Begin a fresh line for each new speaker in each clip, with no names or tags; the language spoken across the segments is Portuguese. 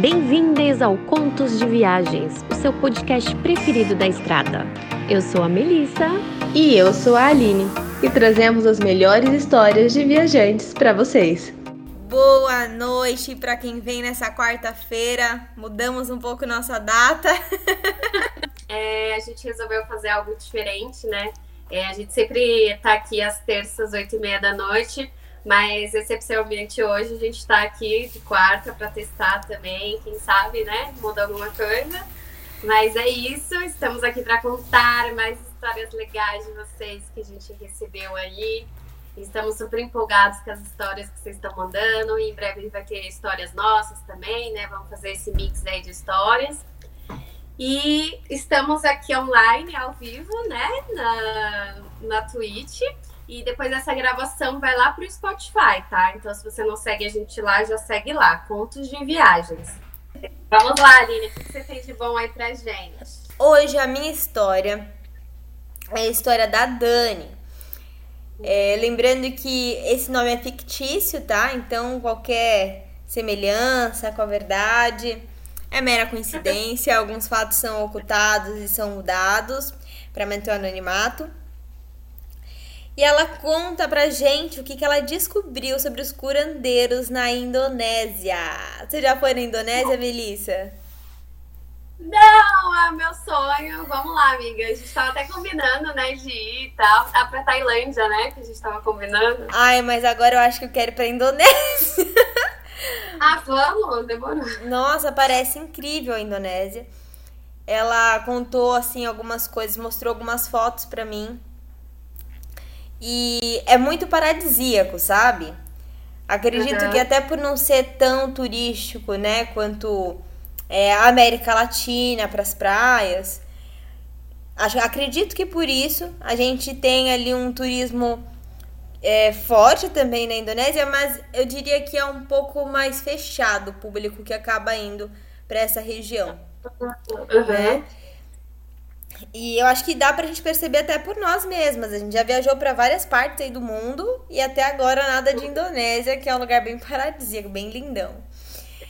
Bem-vindas ao Contos de Viagens, o seu podcast preferido da estrada. Eu sou a Melissa.
E eu sou a Aline. E trazemos as melhores histórias de viajantes para vocês.
Boa noite para quem vem nessa quarta-feira. Mudamos um pouco nossa data.
é, a gente resolveu fazer algo diferente, né? É, a gente sempre tá aqui às terças, oito e meia da noite, mas excepcionalmente hoje a gente está aqui de quarta para testar também, quem sabe, né? Muda alguma coisa. Mas é isso, estamos aqui para contar mais histórias legais de vocês que a gente recebeu aí. Estamos super empolgados com as histórias que vocês estão mandando. E em breve vai ter histórias nossas também, né? Vamos fazer esse mix aí de histórias. E estamos aqui online, ao vivo, né? Na, na Twitch. E depois dessa gravação vai lá pro Spotify, tá? Então, se você não segue a gente lá, já segue lá. Contos de Viagens. Vamos lá, Aline. O que você tem de bom aí pra gente?
Hoje a minha história é a história da Dani. É, lembrando que esse nome é fictício, tá? Então qualquer semelhança com a verdade é mera coincidência. Alguns fatos são ocultados e são mudados para manter o anonimato. E ela conta pra gente o que, que ela descobriu sobre os curandeiros na Indonésia. Você já foi na Indonésia, Melissa?
Não, é meu sonho. Vamos lá, amiga. A gente tava até combinando, né, de ir e tal. Tá pra Tailândia, né, que a gente tava combinando.
Ai, mas agora eu acho que eu quero ir pra Indonésia.
ah, vamos? Demorou.
Nossa, parece incrível a Indonésia. Ela contou, assim, algumas coisas, mostrou algumas fotos pra mim e é muito paradisíaco, sabe? Acredito uhum. que até por não ser tão turístico, né, quanto é, a América Latina para as praias, acho, acredito que por isso a gente tem ali um turismo é, forte também na Indonésia, mas eu diria que é um pouco mais fechado o público que acaba indo para essa região. Uhum. Né? E eu acho que dá pra gente perceber até por nós mesmas. A gente já viajou para várias partes aí do mundo e até agora nada de Indonésia, que é um lugar bem paradisíaco, bem lindão.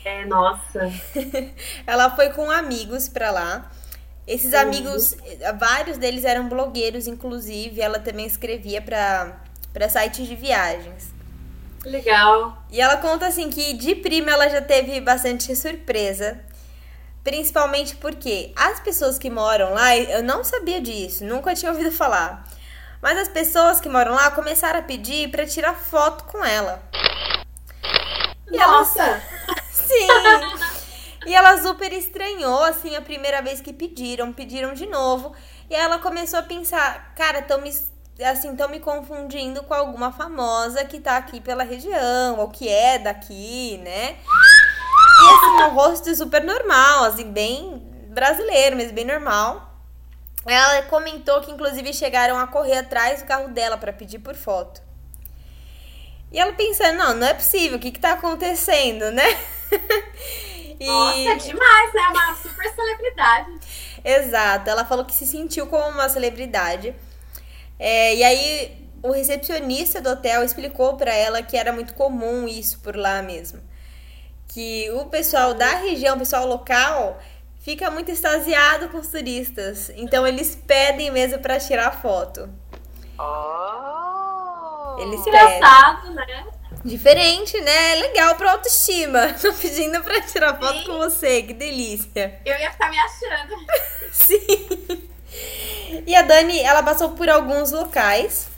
É, nossa.
Ela foi com amigos pra lá. Esses uhum. amigos, vários deles eram blogueiros, inclusive. Ela também escrevia pra sites de viagens.
Legal.
E ela conta assim que de prima ela já teve bastante surpresa Principalmente porque as pessoas que moram lá, eu não sabia disso, nunca tinha ouvido falar. Mas as pessoas que moram lá começaram a pedir para tirar foto com ela.
E Nossa!
Ela... Sim! E ela super estranhou, assim, a primeira vez que pediram, pediram de novo. E ela começou a pensar, cara, estão me assim, estão me confundindo com alguma famosa que tá aqui pela região, ou que é daqui, né? Assim, um rosto super normal, assim, bem brasileiro, mas bem normal. Ela comentou que inclusive chegaram a correr atrás do carro dela para pedir por foto. E ela pensando, não, não é possível, o que que tá acontecendo, né?
e... Nossa, é demais, né? Uma super celebridade.
Exato, ela falou que se sentiu como uma celebridade. É, e aí o recepcionista do hotel explicou para ela que era muito comum isso por lá mesmo que o pessoal da região, o pessoal local, fica muito extasiado com os turistas. Então eles pedem mesmo para tirar foto.
Oh, eles engraçado, pedem. né?
Diferente, né? É legal pra autoestima. Tô pedindo pra tirar foto Sim. com você, que delícia.
Eu ia ficar me achando.
Sim. E a Dani, ela passou por alguns locais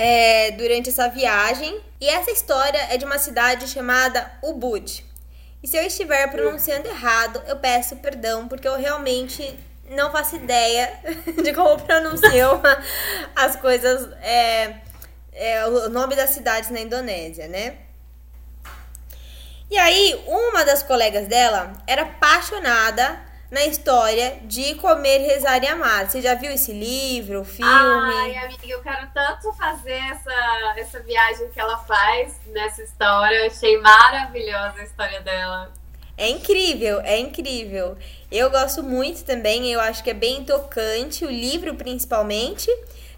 é, durante essa viagem. E essa história é de uma cidade chamada Ubud. E se eu estiver pronunciando errado, eu peço perdão, porque eu realmente não faço ideia de como pronunciam as coisas, é, é, o nome das cidades na Indonésia, né? E aí, uma das colegas dela era apaixonada na história de Comer, Rezar e Amar. Você já viu esse livro, filme?
Ai, amiga, eu quero tanto fazer essa, essa viagem que ela faz nessa história. Eu achei maravilhosa a história dela.
É incrível, é incrível. Eu gosto muito também, eu acho que é bem tocante, o livro principalmente.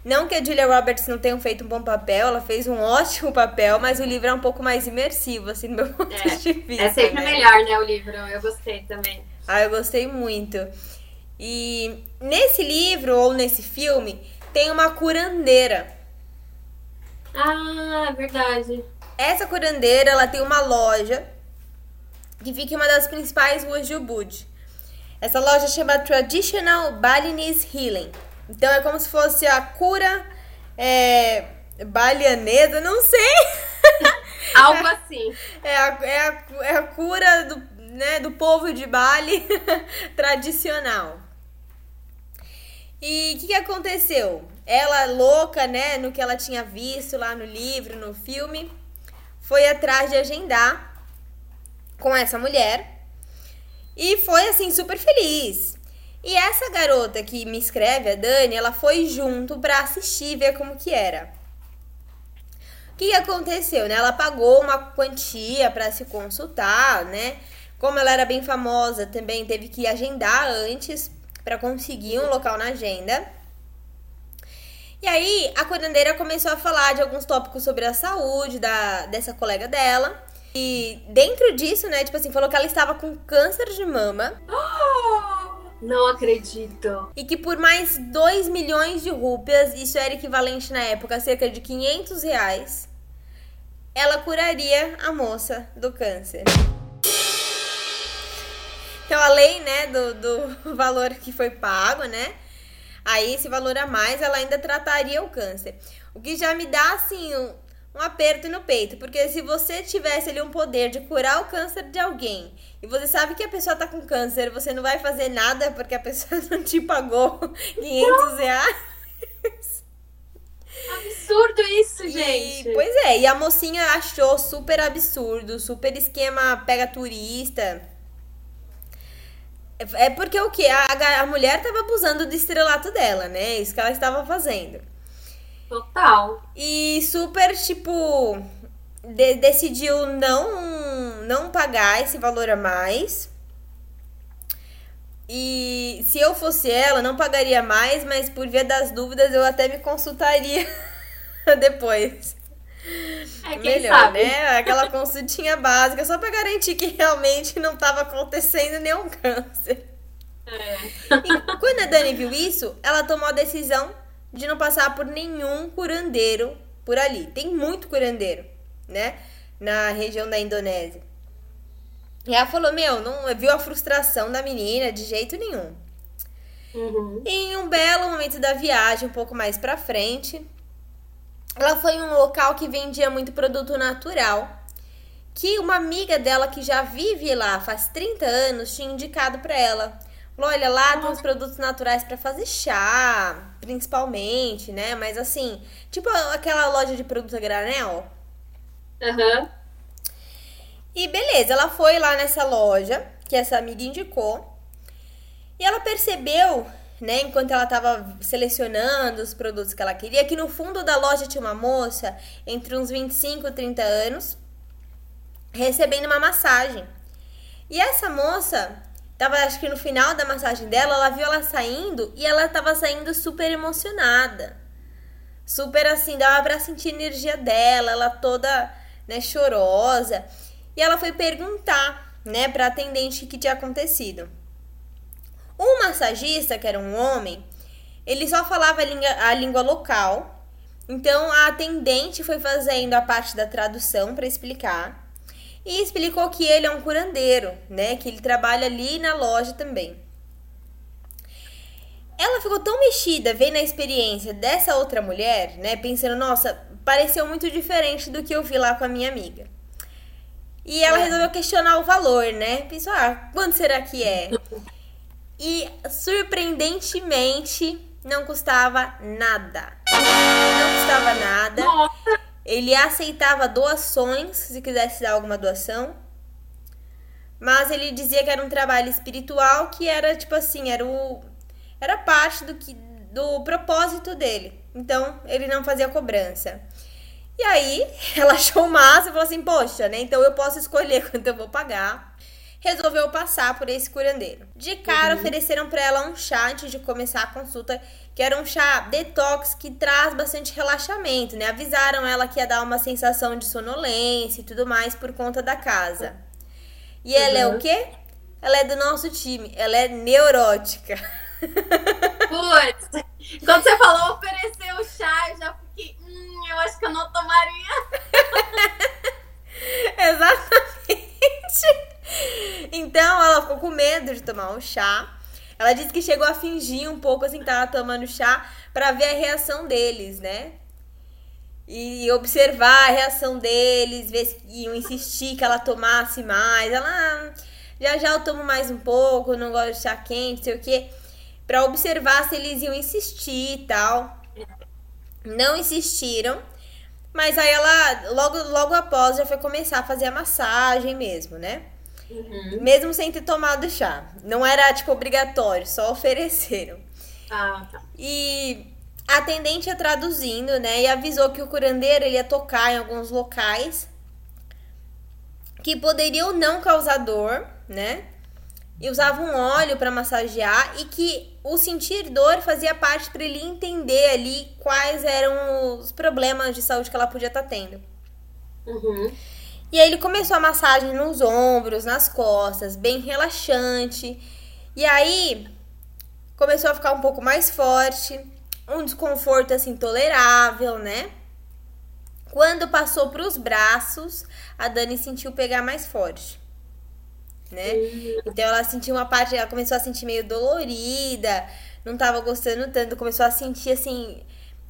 Não que a Julia Roberts não tenha feito um bom papel, ela fez um ótimo papel, mas o livro é um pouco mais imersivo, assim, do meu ponto
É,
de vista.
É sempre
né?
melhor, né, o livro. Eu gostei também.
Ah, eu gostei muito. E nesse livro, ou nesse filme, tem uma curandeira.
Ah, verdade.
Essa curandeira, ela tem uma loja que fica em uma das principais ruas de Ubud. Essa loja chama Traditional Balinese Healing. Então é como se fosse a cura é, balianesa, não sei.
Algo assim.
É a, é a, é a cura do, né, do povo de Bali tradicional. E o que, que aconteceu? Ela, louca, né, no que ela tinha visto lá no livro, no filme, foi atrás de agendar com essa mulher e foi assim super feliz. E essa garota que me escreve, a Dani, ela foi junto pra assistir, ver como que era. O que, aconteceu, né? Ela pagou uma quantia pra se consultar, né? Como ela era bem famosa, também teve que agendar antes pra conseguir um local na agenda. E aí, a curandeira começou a falar de alguns tópicos sobre a saúde da, dessa colega dela. E dentro disso, né, tipo assim, falou que ela estava com câncer de mama
Não acredito.
e que por mais 2 milhões de rúpias, isso era equivalente na época a cerca de 500 reais, ela curaria a moça do câncer. Então, além, né, do, do valor que foi pago, né, aí esse valor a mais, ela ainda trataria o câncer. O que já me dá, assim, um, um aperto no peito, porque se você tivesse ali um poder de curar o câncer de alguém e você sabe que a pessoa tá com câncer, você não vai fazer nada porque a pessoa não te pagou 500 reais.
Absurdo isso,
E,
gente.
pois é, e a mocinha achou super absurdo, super esquema pega turista. É porque o que? A, a- mulher tava abusando do estrelato dela, né? Isso que ela estava fazendo.
Total.
E super, tipo, de- decidiu não, não pagar esse valor a mais. E se eu fosse ela, não pagaria mais, mas por via das dúvidas eu até me consultaria depois.
É,
Melhor,
sabe?
né? Aquela consultinha básica, só pra garantir que realmente não tava acontecendo nenhum câncer.
É.
E quando a Dani viu isso, ela tomou a decisão de não passar por nenhum curandeiro por ali. Tem muito curandeiro, né? Na região da Indonésia. E ela falou: Meu, não viu a frustração da menina de jeito nenhum.
Uhum.
E em um belo momento da viagem, um pouco mais pra frente, ela foi em um local que vendia muito produto natural. Que uma amiga dela que já vive lá faz 30 anos tinha indicado pra ela. Olha, lá tem uns produtos naturais pra fazer chá, principalmente, né? Mas assim, tipo aquela loja de produto a granel.
Aham.
E beleza, ela foi lá nessa loja que essa amiga indicou. E ela percebeu, né, enquanto ela tava selecionando os produtos que ela queria, que no fundo da loja tinha uma moça entre uns 25 e 30 anos recebendo uma massagem. E essa moça tava, acho que no final da massagem dela, ela viu ela saindo e ela tava saindo super emocionada. Super assim, dava pra sentir a energia dela, ela toda, né, chorosa. E ela foi perguntar, né, pra atendente o que tinha acontecido. O massagista, que era um homem, ele só falava a língua, a língua local. Então a atendente foi fazendo a parte da tradução para explicar. E explicou que ele é um curandeiro, né? Que ele trabalha ali na loja também. Ela ficou tão mexida vendo a experiência dessa outra mulher, né? Pensando, nossa, pareceu muito diferente do que eu vi lá com a minha amiga. E ela
É.
resolveu questionar o valor, né? Pensou, ah, quanto será que é? E surpreendentemente não custava nada. Não custava nada.
Nossa,
Ele aceitava doações, se quisesse dar alguma doação. Mas ele dizia que era um trabalho espiritual que era tipo assim, era o era parte do que do propósito dele. Então, ele não fazia cobrança. E aí, ela achou massa e falou assim: "Poxa, né? Então eu posso escolher quanto eu vou pagar". Resolveu passar por esse curandeiro. De cara, uhum. ofereceram para ela um chá antes de começar a consulta, que era um chá detox que traz bastante relaxamento, né? Avisaram ela que ia dar uma sensação de sonolência e tudo mais por conta da casa. E ela é o uhum. quê? Ela é do nosso time, ela é neurótica.
Putz, quando você falou oferecer o chá, eu já fiquei, hum, eu acho que eu não tomaria.
Exatamente. Então ela ficou com medo de tomar o chá. Ela disse que chegou a fingir um pouco assim que tava tomando chá para ver a reação deles, né? E observar a reação deles, ver se iam insistir que ela tomasse mais. Ela, ah, já já eu tomo mais um pouco, não gosto de chá quente, sei o quê. Pra observar se eles iam insistir e tal. Não insistiram. Mas aí ela, logo, logo após, já foi começar a fazer a massagem mesmo, né? Uhum. Mesmo sem ter tomado chá. Não era, tipo, obrigatório, só ofereceram.
Ah, tá.
E a atendente ia traduzindo, né? E avisou que o curandeiro ele ia tocar em alguns locais que poderiam não causar dor, né? E usava um óleo para massagear e que o sentir dor fazia parte para ele entender ali quais eram os problemas de saúde que ela podia estar tá tendo.
Uhum.
E aí ele começou a massagem nos ombros, nas costas, bem relaxante. E aí começou a ficar um pouco mais forte, um desconforto assim tolerável, né? Quando passou para os braços, a Dani sentiu pegar mais forte, né? Uhum. Então ela sentiu uma parte, ela começou a sentir meio dolorida, não tava gostando tanto, começou a sentir assim,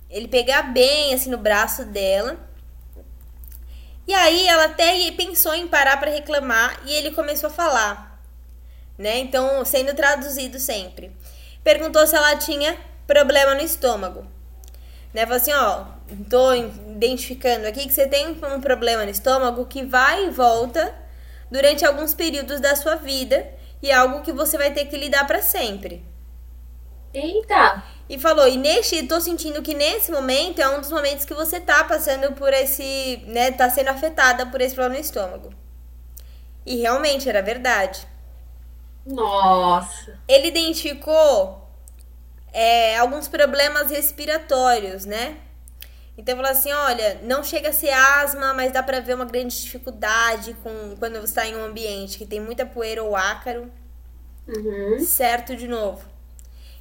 ele pegar bem assim no braço dela. E aí ela até pensou em parar para reclamar e ele começou a falar, né? Então, sendo traduzido sempre. Perguntou se ela tinha problema no estômago. Né? Falou assim, ó, tô identificando aqui que você tem um problema no estômago que vai e volta durante alguns períodos da sua vida e é algo que você vai ter que lidar para sempre.
Eita!
E falou, e neste, tô sentindo que nesse momento é um dos momentos que você tá passando por esse, né, tá sendo afetada por esse problema no estômago. E realmente era verdade.
Nossa.
Ele identificou é, alguns problemas respiratórios, né? Então falou assim, olha, não chega a ser asma, mas dá para ver uma grande dificuldade com quando você está em um ambiente que tem muita poeira ou ácaro.
Uhum.
Certo de novo.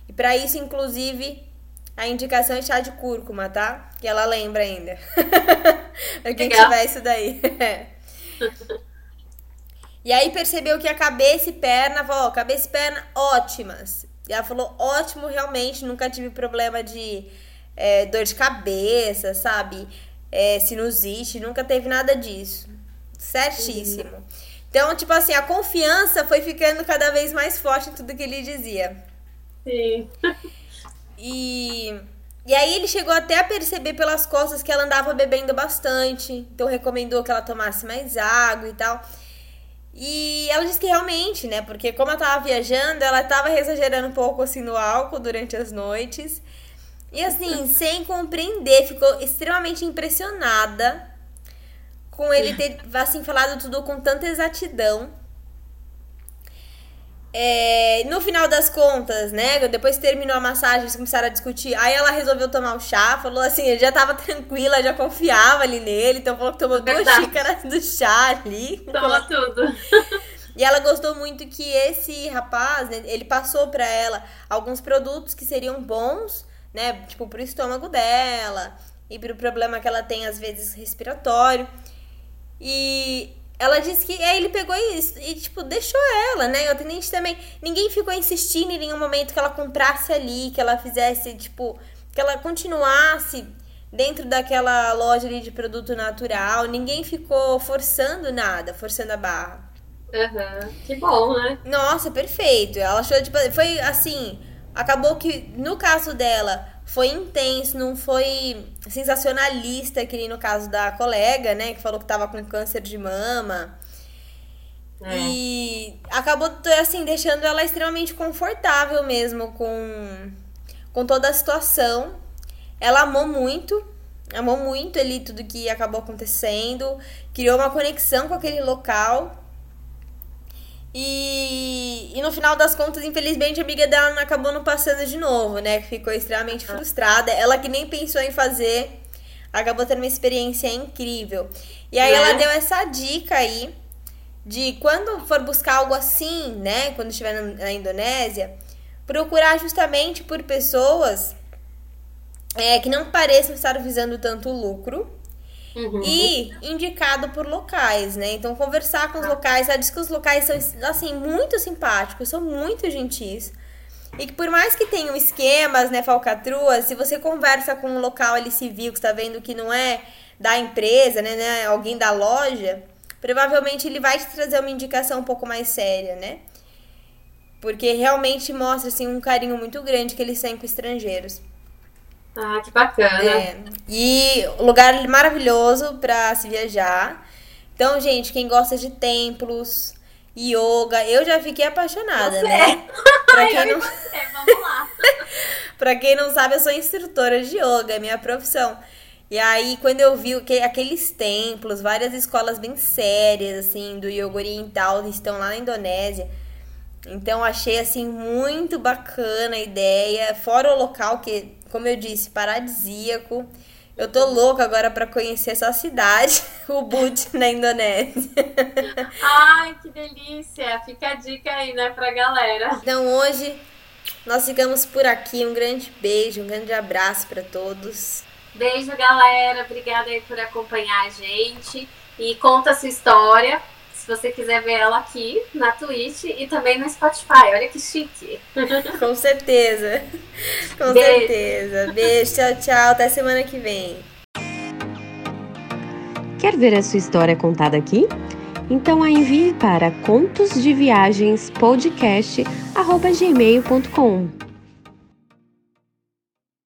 E para isso, inclusive, a indicação é chá de cúrcuma, tá? Que ela lembra ainda. pra quem Legal. tiver isso daí. e aí percebeu que a cabeça e perna, falou, cabeça e perna ótimas. E ela falou, ótimo, realmente, nunca tive problema de é, dor de cabeça, sabe? É, sinusite, nunca teve nada disso. Certíssimo. Uhum. Então, tipo assim, a confiança foi ficando cada vez mais forte em tudo que ele dizia.
Sim.
E, e aí ele chegou até a perceber pelas costas que ela andava bebendo bastante. Então recomendou que ela tomasse mais água e tal. E ela disse que realmente, né? Porque como ela tava viajando, ela tava exagerando um pouco assim no álcool durante as noites. E assim, sem compreender, ficou extremamente impressionada com ele ter assim falado tudo com tanta exatidão. É, no final das contas, né? Depois que terminou a massagem, eles começaram a discutir. Aí ela resolveu tomar o chá, falou assim, já tava tranquila, já confiava ali nele, então falou que tomou Verdade. duas xícaras do chá ali.
Toma tudo.
E ela gostou muito que esse rapaz, né, ele passou para ela alguns produtos que seriam bons, né? Tipo, pro estômago dela e pro problema que ela tem, às vezes, respiratório. E ela disse que aí ele pegou isso e, tipo, deixou ela, né? O atendente também. Ninguém ficou insistindo em nenhum momento que ela comprasse ali, que ela fizesse, tipo, que ela continuasse dentro daquela loja ali de produto natural. Ninguém ficou forçando nada, forçando a barra.
Uhum. Que bom, né?
Nossa, perfeito. Ela achou, tipo, foi assim. Acabou que, no caso dela, foi intenso, não foi sensacionalista, que nem no caso da colega, né, que falou que tava com câncer de mama. É. E acabou, assim, deixando ela extremamente confortável mesmo com, com toda a situação. Ela amou muito, amou muito ali tudo que acabou acontecendo, criou uma conexão com aquele local. E, e no final das contas, infelizmente, a amiga dela não acabou não passando de novo, né? Ficou extremamente frustrada. Ela que nem pensou em fazer, acabou tendo uma experiência incrível. E aí ela deu essa dica aí de quando for buscar algo assim, né? Quando estiver na Indonésia, procurar justamente por pessoas é, que não pareçam estar visando tanto lucro Uhum. E indicado por locais, né? Então, conversar com os locais. Ela diz que os locais são, assim, muito simpáticos, são muito gentis. E que por mais que tenham esquemas, né, falcatruas, se você conversa com um local ali civil que está vendo que não é da empresa, né, né, alguém da loja, provavelmente ele vai te trazer uma indicação um pouco mais séria, né? Porque realmente mostra, assim, um carinho muito grande que eles têm com estrangeiros.
Ah, que bacana.
É. E lugar maravilhoso para se viajar. Então, gente, quem gosta de templos, yoga, eu já fiquei apaixonada,
você.
né?
Pra quem não... Vamos lá.
pra quem não sabe, eu sou instrutora de yoga, é minha profissão. E aí, quando eu vi que aqueles templos, várias escolas bem sérias, assim, do yoga oriental, estão lá na Indonésia. Então, achei, assim, muito bacana a ideia. Fora o local, que como eu disse, paradisíaco. Eu tô louca agora para conhecer essa cidade, o Ubud, na Indonésia.
Ai, que delícia! Fica a dica aí, né, pra galera.
Então hoje nós ficamos por aqui. Um grande beijo, um grande abraço para todos.
Beijo, galera. Obrigada aí por acompanhar a gente. E conta a sua história se você quiser ver ela aqui na Twitch e também no Spotify. Olha que chique.
Com certeza. Com
Beijo.
certeza. Beijo, tchau, tchau. Até semana que vem.
Quer ver a sua história contada aqui? Então a envie para contosdeviagenspodcast.gmail.com